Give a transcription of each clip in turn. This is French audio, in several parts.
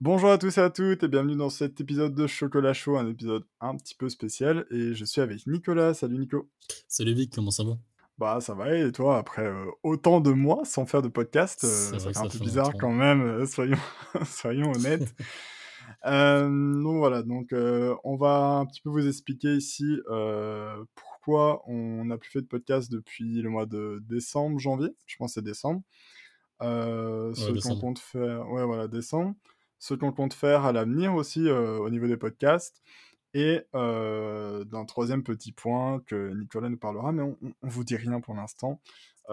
Bonjour à tous et à toutes et bienvenue dans cet épisode de Chocolat Chaud, un épisode un petit peu spécial et je suis avec Nicolas. Salut Nico. Salut Vic, comment ça va? Bah ça va et toi après euh, autant de mois sans faire de podcast, euh, C'est ça fait un ça peu fait bizarre longtemps. quand même, euh, soyons, soyons honnêtes. Euh, donc voilà, donc on va un petit peu vous expliquer ici pourquoi on n'a plus fait de podcast depuis le mois de décembre, janvier, je pense que c'est décembre. Ce Ouais, qu'on compte faire, ouais voilà, décembre. Ce qu'on compte faire à l'avenir aussi euh, au niveau des podcasts. Et euh, d'un troisième petit point que Nicolas nous parlera, mais on, on, vous dit rien pour l'instant.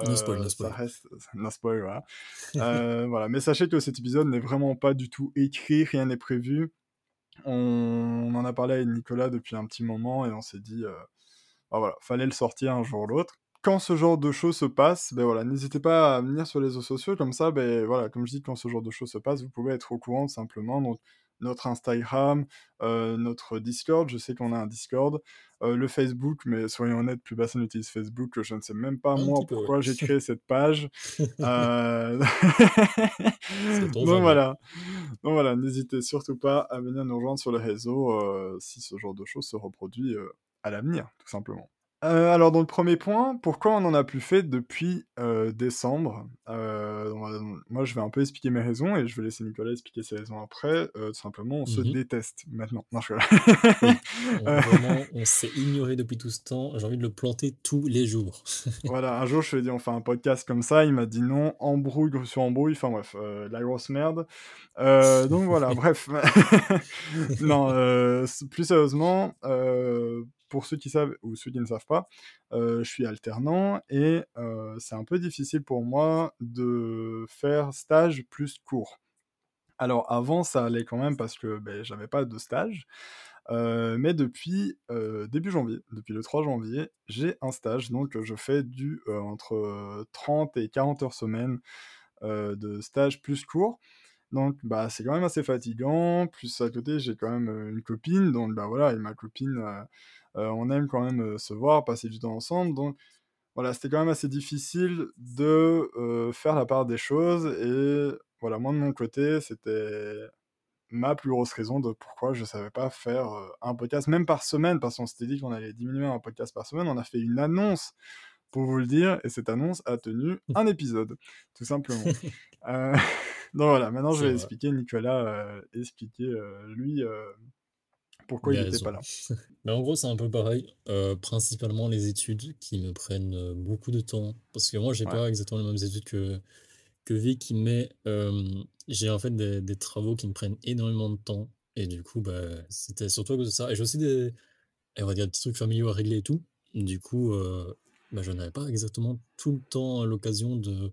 No spoil, no Euh, ça spoil. reste, no spoil, voilà. Euh, voilà, mais sachez que cet épisode n'est vraiment pas du tout écrit, rien n'est prévu. On, on en a parlé avec Nicolas depuis un petit moment et on s'est dit, euh, bah voilà, fallait le sortir un jour ou l'autre. Quand ce genre de choses se passe, ben voilà, n'hésitez pas à venir sur les réseaux sociaux, comme ça, ben voilà, comme je dis, quand ce genre de choses se passe, vous pouvez être au courant simplement. Donc, notre Instagram, euh, notre Discord, je sais qu'on a un Discord, euh, le Facebook, mais soyons honnêtes, plus personne n'utilise Facebook, je ne sais même pas Un moi ouais. pourquoi j'ai créé cette page. Euh, Donc jamais. voilà, donc voilà, n'hésitez surtout pas à venir nous rejoindre sur les réseaux euh, si ce genre de choses se reproduit à l'avenir, tout simplement. Euh, alors, dans le premier point, pourquoi on n'en a plus fait depuis euh, décembre? Euh, on va- Moi, je vais un peu expliquer mes raisons et je vais laisser Nicolas expliquer ses raisons après. Tout simplement, on se Mhm. déteste maintenant. Non, je Oui, rigole. on, vraiment, on s'est ignoré depuis tout ce temps. J'ai envie de le planter tous les jours. Voilà, un jour je lui ai dit on fait un podcast comme ça, il m'a dit non, embrouille sur embrouille, enfin bref, la grosse merde. Donc voilà, bref. non, s- plus sérieusement, pour ceux qui savent ou ceux qui ne savent pas, euh, je suis alternant et euh, c'est un peu difficile pour moi de faire stage plus court. Alors avant ça allait quand même parce que ben, j'avais pas de stage. Euh, mais depuis début janvier, depuis le 3 janvier, j'ai un stage, donc je fais du entre euh, 30 et 40 heures semaine de stage plus court. Donc bah c'est quand même assez fatigant, plus à côté j'ai quand même une copine, donc bah voilà, et ma copine, on aime quand même euh, se voir, passer du temps ensemble, donc voilà, c'était quand même assez difficile de euh, faire la part des choses, et voilà, moi de mon côté, c'était ma plus grosse raison de pourquoi je savais pas faire euh, un podcast, même par semaine, parce qu'on s'était dit qu'on allait diminuer un podcast par semaine. On a fait une annonce pour vous le dire, et cette annonce a tenu un épisode, tout simplement. Euh, donc voilà, maintenant je vais vrai. expliquer, Nicolas, euh, expliquer euh, lui euh, pourquoi Il n'était pas là. Mais en gros, c'est un peu pareil. Euh, principalement les études qui me prennent euh, beaucoup de temps. Parce que moi, j'ai Ouais, pas exactement les mêmes études que, que Vic, mais euh, j'ai en fait des, des travaux qui me prennent énormément de temps. Et du coup, bah, c'était surtout à cause de ça. Et j'ai aussi des, on va dire, des petits trucs familiaux à régler et tout. Du coup, euh, bah, je n'avais pas exactement tout le temps l'occasion de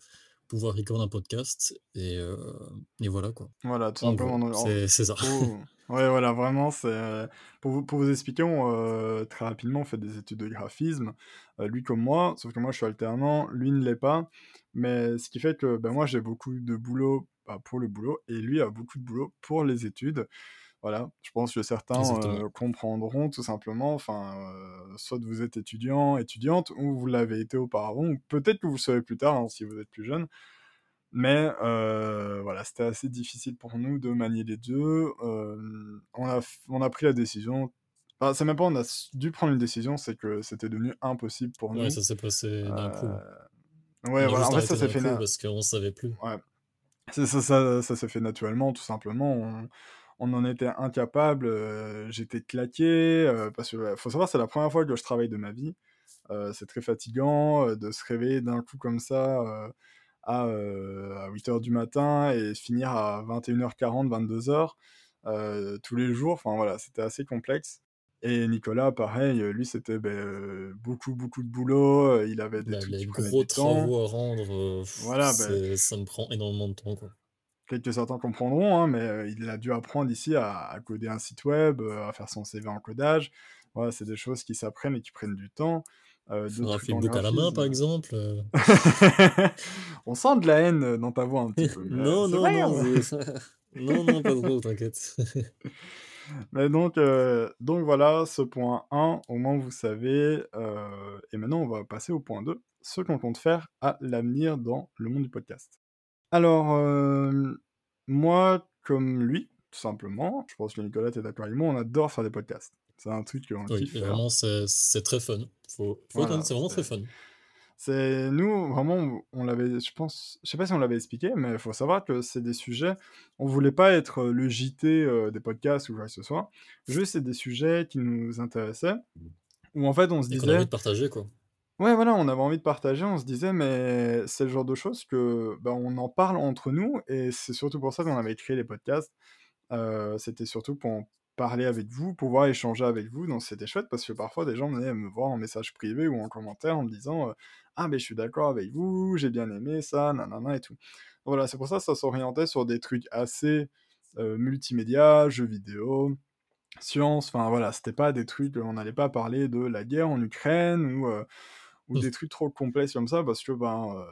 pouvoir recorder un podcast. Et, euh, et voilà, quoi. voilà, tout En simplement. c'est ça. pour- Ouais, voilà, vraiment, c'est euh, pour vous, pour vous expliquer, on, euh, très rapidement, on fait des études de graphisme, euh, lui comme moi, sauf que moi je suis alternant, lui ne l'est pas, mais ce qui fait que ben, moi j'ai beaucoup de boulot bah, pour le boulot et lui a beaucoup de boulot pour les études. Voilà, je pense que certains euh, comprendront tout simplement, enfin, euh, soit vous êtes étudiant, étudiante, ou vous l'avez été auparavant, ou peut-être que vous le serez plus tard hein, si vous êtes plus jeune. Mais euh, voilà, c'était assez difficile pour nous de manier les deux. On, a, on a pris la décision. Enfin, c'est même pas on a dû prendre une décision, c'est que c'était devenu impossible pour Ouais, nous. ça s'est passé d'un coup. On ouais, voilà. En fait, ça s'est fait, coup na- parce qu'on savait plus. ouais. C'est- ça, ça, ça s'est fait naturellement, tout simplement. On, on en était incapable. euh, J'étais claqué. euh, parce que euh, faut savoir, c'est la première fois que je travaille de ma vie. Euh, c'est très fatigant euh, de se réveiller d'un coup comme ça à, euh, à 8h du matin et finir à 21h40, 22h euh, tous les jours. Enfin voilà, c'était assez complexe. Et Nicolas, pareil, lui c'était ben, beaucoup, beaucoup de boulot. Il avait des Là, trucs les qui prenaient gros du temps. travaux à rendre, euh, Voilà, ben, ça me prend énormément de temps, quoi. Quelques certains comprendront, hein, mais il a dû apprendre ici à, à coder un site web, à faire son CV en codage. Voilà, c'est des choses qui s'apprennent et qui prennent du temps. Euh, un flipbook à la main, par exemple. euh. On sent de la haine dans ta voix un petit peu, Non, non, pas non, c'est- non, non, pas trop, t'inquiète. Mais donc, euh, donc voilà, ce point 1, au moins vous savez. euh, et maintenant, on va passer au point 2, ce qu'on compte faire à l'avenir dans le monde du podcast. Alors, euh, moi, comme lui, tout simplement, je pense que Nicolas est d'accord avec moi, on adore faire des podcasts. C'est un truc qu'on Oui, kiffe vraiment, c'est très fun. Faut, faut c'est vraiment très fun. C'est nous vraiment, on l'avait, je pense, je sais pas si on l'avait expliqué, mais il faut savoir que c'est des sujets. On voulait pas être le JT des podcasts ou quoi que ce soit. Juste c'est des sujets qui nous intéressaient. Où en fait on se disait. On avait envie de partager quoi. Ouais, voilà, on avait envie de partager. On se disait, mais c'est le genre de choses que, bah, on en parle entre nous, et c'est surtout pour ça qu'on avait créé les podcasts. C'était surtout pour parler avec vous, pouvoir échanger avec vous, donc c'était chouette parce que parfois des gens venaient me voir en message privé ou en commentaire en me disant ah mais je suis d'accord avec vous, j'ai bien aimé ça, nanana et tout. Voilà, c'est pour ça que ça s'orientait sur des trucs assez multimédia, jeux vidéo, science, enfin voilà, c'était pas des trucs, on n'allait pas parler de la guerre en Ukraine ou, ou mmh. des trucs trop complexes comme ça parce que ben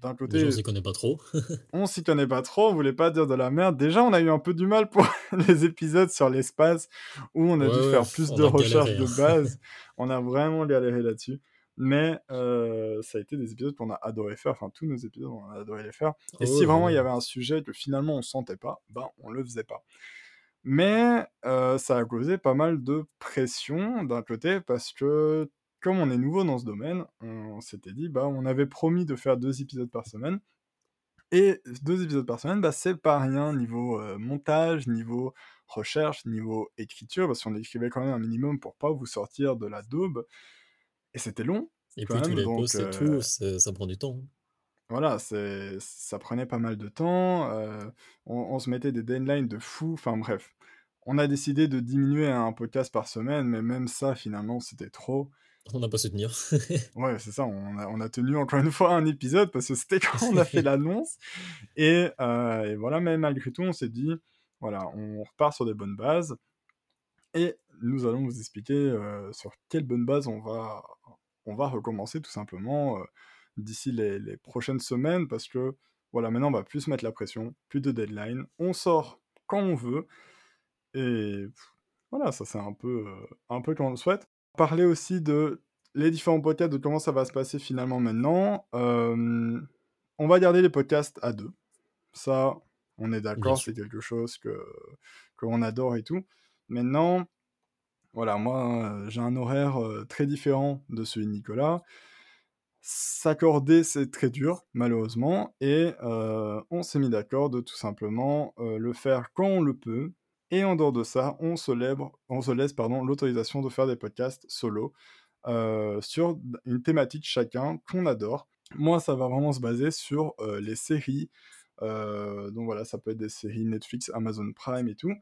d'un côté. on s'y connaît pas trop. on s'y connaît pas trop, on voulait pas dire de la merde. Déjà, on a eu un peu du mal pour les épisodes sur l'espace où on a dû faire plus de recherches de hein. base. on a vraiment galéré là-dessus. Mais euh, ça a été des épisodes qu'on a adoré faire. Enfin, tous nos épisodes, on a adoré les faire. Et si vraiment il y avait un sujet que finalement on sentait pas, ben on le faisait pas. Mais euh, ça a causé pas mal de pression d'un côté parce que comme on est nouveau dans ce domaine, on s'était dit, bah, on avait promis de faire deux épisodes par semaine. Et deux épisodes par semaine, bah, c'est pas rien niveau euh, montage, niveau recherche, niveau écriture, parce qu'on écrivait quand même un minimum pour pas vous sortir de la daube. Et c'était long. Et puis tous les posts et tout, euh, ça prend du temps. Voilà, ça prenait pas mal de temps. Euh, on, on, se mettait des deadlines de fou. Enfin bref, on a décidé de diminuer à un podcast par semaine, mais même ça, finalement, c'était trop. On n'a pas su tenir. ouais, c'est ça. On a, tenu encore une fois un épisode parce que c'était quand on a fait l'annonce. Et, euh, et, voilà, mais malgré tout, on s'est dit, voilà, on repart sur des bonnes bases. Et nous allons vous expliquer euh, sur quelle bonne base on va, on va recommencer tout simplement euh, d'ici les, les, prochaines semaines parce que voilà, maintenant on va plus mettre la pression, plus de deadline. On sort quand on veut. Et voilà, ça c'est un peu, un peu comme on le souhaite parler aussi de les différents podcasts, de comment ça va se passer finalement maintenant. on va garder les podcasts à deux. Ça, on est d'accord, c'est quelque chose que qu'on adore et tout. Maintenant, voilà, moi, j'ai un horaire très différent de celui de Nicolas. S'accorder, c'est très dur, malheureusement, et on s'est mis d'accord de tout simplement le faire quand on le peut, et en dehors de ça, on se, laisse l'autorisation de faire des podcasts solo euh, sur une thématique chacun qu'on adore. Moi, ça va vraiment se baser sur euh, les séries. Euh, donc voilà, ça peut être des séries Netflix, Amazon Prime et tout.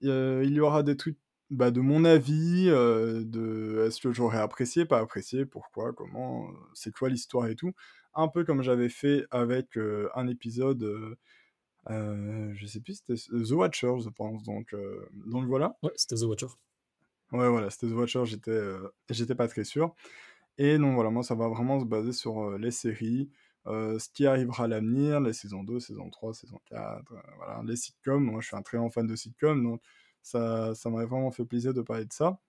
il y aura des trucs bah, de mon avis, de est-ce que j'aurais apprécié, pas apprécié, pourquoi, comment, c'est quoi l'histoire et tout. Un peu comme j'avais fait avec un épisode euh, je sais plus, c'était The Watcher, je pense. Donc, euh, donc voilà. Ouais, c'était The Watcher. Ouais, voilà, c'était The Watcher, j'étais euh, j'étais pas très sûr. Et donc voilà, moi ça va vraiment se baser sur les séries, ce qui arrivera à l'avenir, les saisons 2, saison 3, saison 4, voilà, les sitcoms. Moi je suis un très grand fan de sitcoms, donc ça, ça m'aurait vraiment fait plaisir de parler de ça.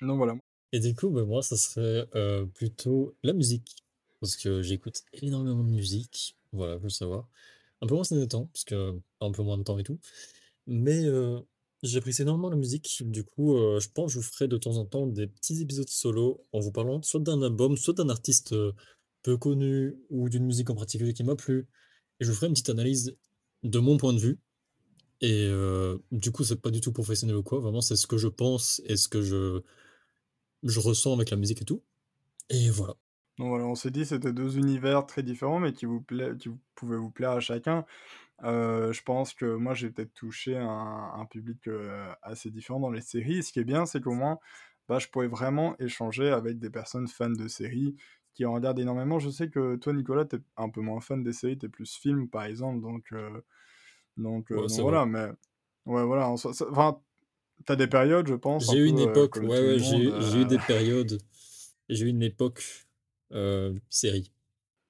Donc voilà. Et du coup, bah, moi ça serait plutôt la musique. Parce que j'écoute énormément de musique, voilà, faut le savoir. Un peu moins ces temps, parce que un peu moins de temps et tout. Mais heu, j'apprécie énormément la musique. Du coup, je pense que je vous ferai de temps en temps des petits épisodes solo en vous parlant soit d'un album, soit d'un artiste, peu connu ou d'une musique en particulier qui m'a plu et je vous ferai une petite analyse de mon point de vue et du coup, c'est pas du tout professionnel ou quoi, vraiment c'est ce que je pense et ce que je je ressens avec la musique et tout et voilà. Donc voilà, on s'est dit c'était deux univers très différents, mais qui vous qui pouvaient vous plaire à chacun. Euh, je pense que moi j'ai peut-être touché un, un public euh, assez différent dans les séries. ce qui est bien, c'est qu'au moins, bah, je pourrais vraiment échanger avec des personnes fans de séries qui en regardent énormément. Je sais que toi, Nicolas, t'es un peu moins fan des séries, t'es plus film, par exemple, donc, euh, donc, voilà. Mais ouais, voilà. Enfin, t'as des périodes, je pense. J'ai eu une époque. ouais, ouais, j'ai eu des périodes. J'ai eu une époque série.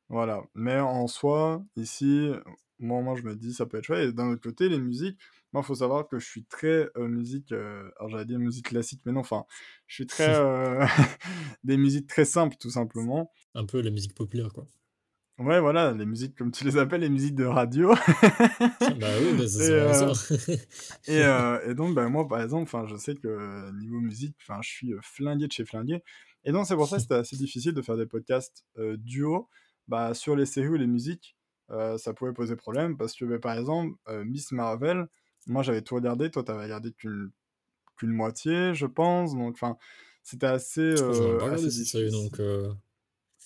Voilà, mais en soi, ici, moi, moi je me dis ça peut être chouette. Et d'un autre côté, les musiques, moi, il faut savoir que je suis très euh, musique, euh, alors j'allais dire musique classique, mais non, enfin, je suis très des musiques très simples, tout simplement. Un peu la musique populaire, quoi. Ouais, voilà, les musiques, comme tu les appelles, les musiques de radio. bah oui, bah, et, euh, ça. et, euh, et donc, bah, moi, par exemple, je sais que euh, niveau musique, je suis euh, flingué de chez flingué. Et donc, c'est pour ça que c'était assez difficile de faire des podcasts euh, duo bah, sur les séries ou les musiques. euh, ça pouvait poser problème parce que, bah, par exemple, euh, Miss Marvel, moi, j'avais tout regardé. Toi, t'avais regardé qu'une qu'une moitié, je pense. Donc, enfin, c'était assez, Je crois que j'en ai euh, pas regardé assez cette série, difficile. donc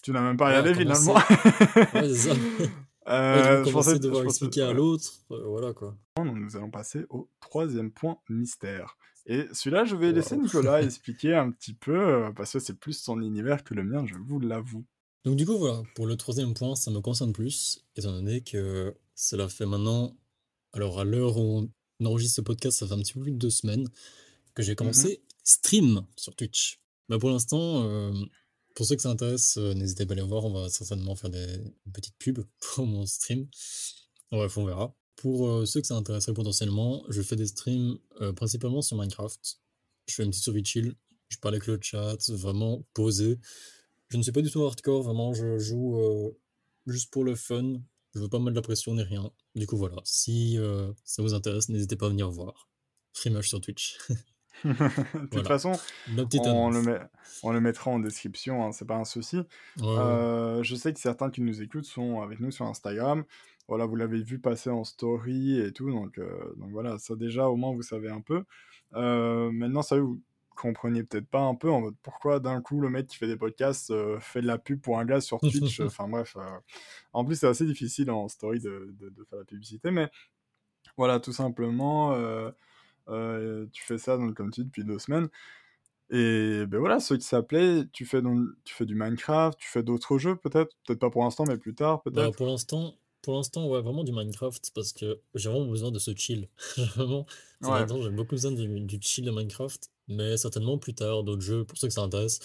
Tu n'as même pas regardé, finalement. commencer. Ouais, c'est ça. Ouais, Euh, je pensais, devoir expliquer à l'autre, euh, voilà quoi. Nous allons passer au troisième point mystère. Et celui-là, je vais laisser. Nicolas expliquer un petit peu, euh, parce que c'est plus son univers que le mien, je vous l'avoue. Donc du coup, voilà, pour le troisième point, ça me concerne plus, étant donné que cela fait maintenant, alors à l'heure où on enregistre ce podcast, ça fait un petit peu plus de deux semaines que j'ai Mhm. commencé stream sur Twitch. Mais pour l'instant, euh, pour ceux que ça intéresse, euh, n'hésitez pas à aller voir, on va certainement faire des petites pubs pour mon stream. Bref, on verra. Pour euh, ceux que ça intéresserait potentiellement, je fais des streams euh, principalement sur Minecraft. Je fais une petite survie chill, je parle avec le chat, vraiment posé. Je ne suis pas du tout hardcore, vraiment, je joue euh, juste pour le fun. Je veux pas mettre de la pression ni rien. Du coup, voilà, si euh, ça vous intéresse, n'hésitez pas à venir voir. Frimage sur Twitch. de toute Voilà, façon, on le, annonce. met, on le mettra en description, hein, c'est pas un souci. Ouais, ouais. Je sais que certains qui nous écoutent sont avec nous sur Instagram. Voilà, vous l'avez vu passer en story et tout, donc, euh, donc voilà, ça déjà, au moins, vous savez un peu. Euh, maintenant, ça vous compreniez peut-être pas un peu en mode pourquoi d'un coup le mec qui fait des podcasts euh, fait de la pub pour un gars sur Twitch. Enfin bref, euh, en plus c'est assez difficile en story de, de, de faire la publicité, mais voilà, tout simplement, tu fais ça donc, comme tu dis depuis deux semaines. Et ben voilà, ceux qui s'appelaient, tu fais donc, tu fais du Minecraft, tu fais d'autres jeux peut-être, peut-être pas pour l'instant, mais plus tard Bah, peut-être. pour l'instant, pour l'instant, ouais, vraiment du Minecraft, parce que j'ai vraiment besoin de ce chill. Vraiment, Ouais. j'ai beaucoup besoin du, du chill de Minecraft, mais certainement plus tard, d'autres jeux, pour ceux que ça intéresse,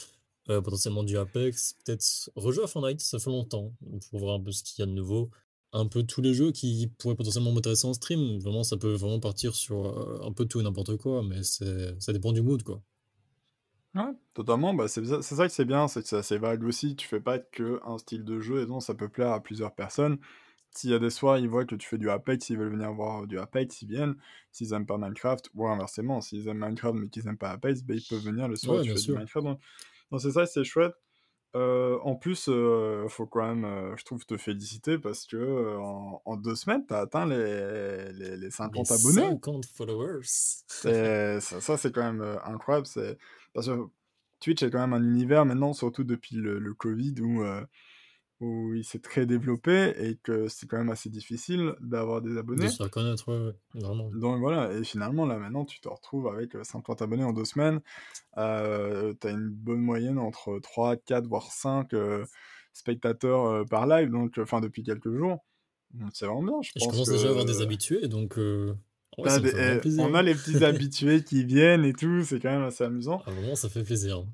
euh, potentiellement du Apex, peut-être rejouer à Fortnite, ça fait longtemps, pour voir un peu ce qu'il y a de nouveau, un peu tous les jeux qui pourraient potentiellement m'intéresser en stream, vraiment, ça peut vraiment partir sur euh, un peu tout et n'importe quoi, mais ça dépend du mood, quoi. Ouais, totalement. Bah, c'est ça, c'est ça que c'est bien, c'est que c'est assez vague aussi. Tu fais pas que un style de jeu et donc ça peut plaire à plusieurs personnes. S'il y a des soirs, ils voient que tu fais du Apex, ils veulent venir voir du Apex, ils viennent. S'ils aiment pas Minecraft, ou inversement, s'ils aiment Minecraft mais qu'ils aiment pas Apex, bah, ils peuvent venir le soir et Ouais, tu bien fais du sûr. Minecraft. Donc, c'est ça, c'est chouette. Euh, en plus, euh, faut quand même, euh, je trouve, te féliciter parce que euh, en, en deux semaines, t'as atteint les, les, les Les 50 abonnés. 50 followers. Ça, ça, c'est quand même incroyable. C'est... Parce que Twitch est quand même un univers maintenant, surtout depuis le, le Covid, où, où il s'est très développé et que c'est quand même assez difficile d'avoir des De abonnés. se faire connaître, ouais, ouais, vraiment. Donc voilà, et finalement, là maintenant, tu te retrouves avec euh, 50 abonnés en deux semaines. Euh, tu as une bonne moyenne entre 3, 4, voire 5 euh, spectateurs euh, par live, donc, enfin, depuis quelques jours. C'est vraiment bien, je Et je pense commence déjà à avoir des habitués, donc euh, ouais, des- eh, on a les petits habitués qui viennent et tout, c'est quand même assez amusant. Ah, vraiment, ça fait plaisir.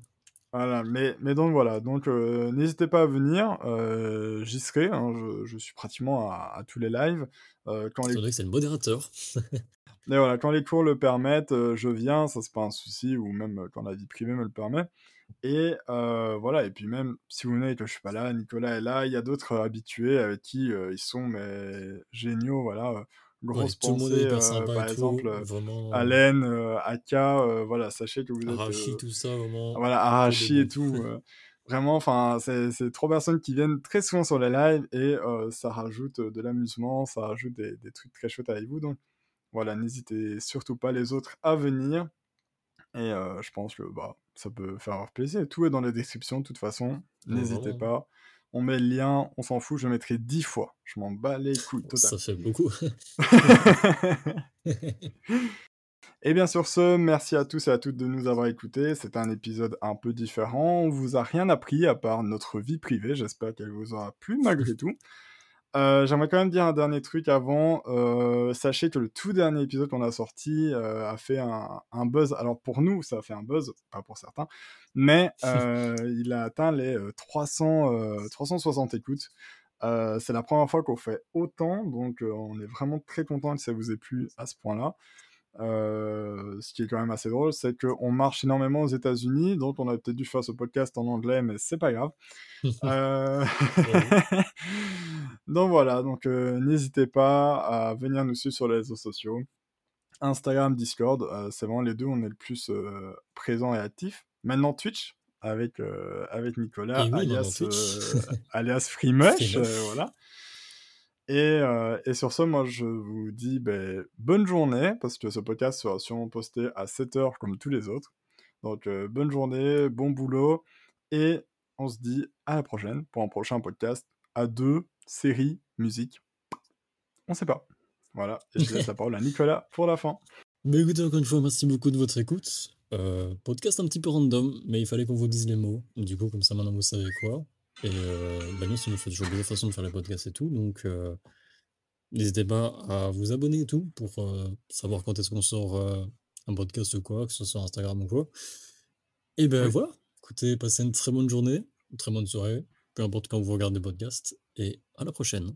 Voilà, mais, mais donc voilà, donc euh, n'hésitez pas à venir, euh, j'y serai, hein, je, je suis pratiquement à, à tous les lives. Euh, quand les que c'est le modérateur. Mais voilà, quand les cours le permettent, je viens, ça c'est pas un souci, ou même quand la vie privée me le permet. Et voilà, et puis même si vous venez et que je suis pas là, Nicolas est là, il y a d'autres habitués avec qui ils sont mais géniaux, voilà. Ouais, grosse tout le monde est pensée, hyper euh, sympa par et exemple, tout. euh, Vraiment, euh, Allen, Aka, voilà, sachez que vous êtes Arashi, tout ça, vraiment, voilà, Arashi et tout. vraiment, enfin, c'est trois personnes qui viennent très souvent sur les lives et euh, ça rajoute de l'amusement, ça rajoute des, des trucs très chouettes avec vous. Donc voilà, n'hésitez surtout pas les autres à venir. Et euh, je pense que bah, ça peut faire plaisir. Tout est dans la description, de toute façon. Ouais, N'hésitez pas. On met le lien, on s'en fout, je mettrai 10 fois. Je m'en bats les couilles, total. Ça fait beaucoup. Et bien sur ce, merci à tous et à toutes de nous avoir écoutés. C'était un épisode un peu différent. On vous a rien appris à part notre vie privée. J'espère qu'elle vous aura plu malgré tout. Euh, J'aimerais quand même dire un dernier truc avant. Euh, sachez que le tout dernier épisode qu'on a sorti euh, a fait un, un buzz. Alors pour nous, ça a fait un buzz, pas pour certains, mais il a atteint les euh, 300, euh, 360 écoutes. C'est la première fois qu'on fait autant, donc on est vraiment très content que ça vous ait plu à ce point-là. Euh, ce qui est quand même assez drôle, c'est qu'on marche énormément aux États-Unis, donc on a peut-être dû faire ce podcast en anglais, mais c'est pas grave. euh... donc voilà, donc euh, n'hésitez pas à venir nous suivre sur les réseaux sociaux. Instagram, Discord, c'est vraiment les deux où on est le plus présent et actif. Maintenant Twitch, avec, avec Nicolas, oui, alias, alias Freemush, voilà. Et, euh, et sur ce, moi, je vous dis ben, bonne journée, parce que ce podcast sera sûrement posté à 7h comme tous les autres. Donc, euh, bonne journée, bon boulot, et on se dit à la prochaine pour un prochain podcast à deux, série, musique. On sait pas. Voilà, et je laisse la parole à Nicolas pour la fin. Mais écoutez, encore une fois, merci beaucoup de votre écoute. Euh, podcast un petit peu random, mais il fallait qu'on vous dise les mots. Du coup, comme ça, maintenant, vous savez quoi. Et euh, bah nous, ça nous fait toujours des façons de faire les podcasts et tout. Donc, euh, n'hésitez pas à vous abonner et tout pour euh, savoir quand est-ce qu'on sort euh, un podcast ou quoi, que ce soit sur Instagram ou quoi. Et ben Oui. voilà. Écoutez, passez une très bonne journée, une très bonne soirée, peu importe quand vous regardez le podcast. Et à la prochaine.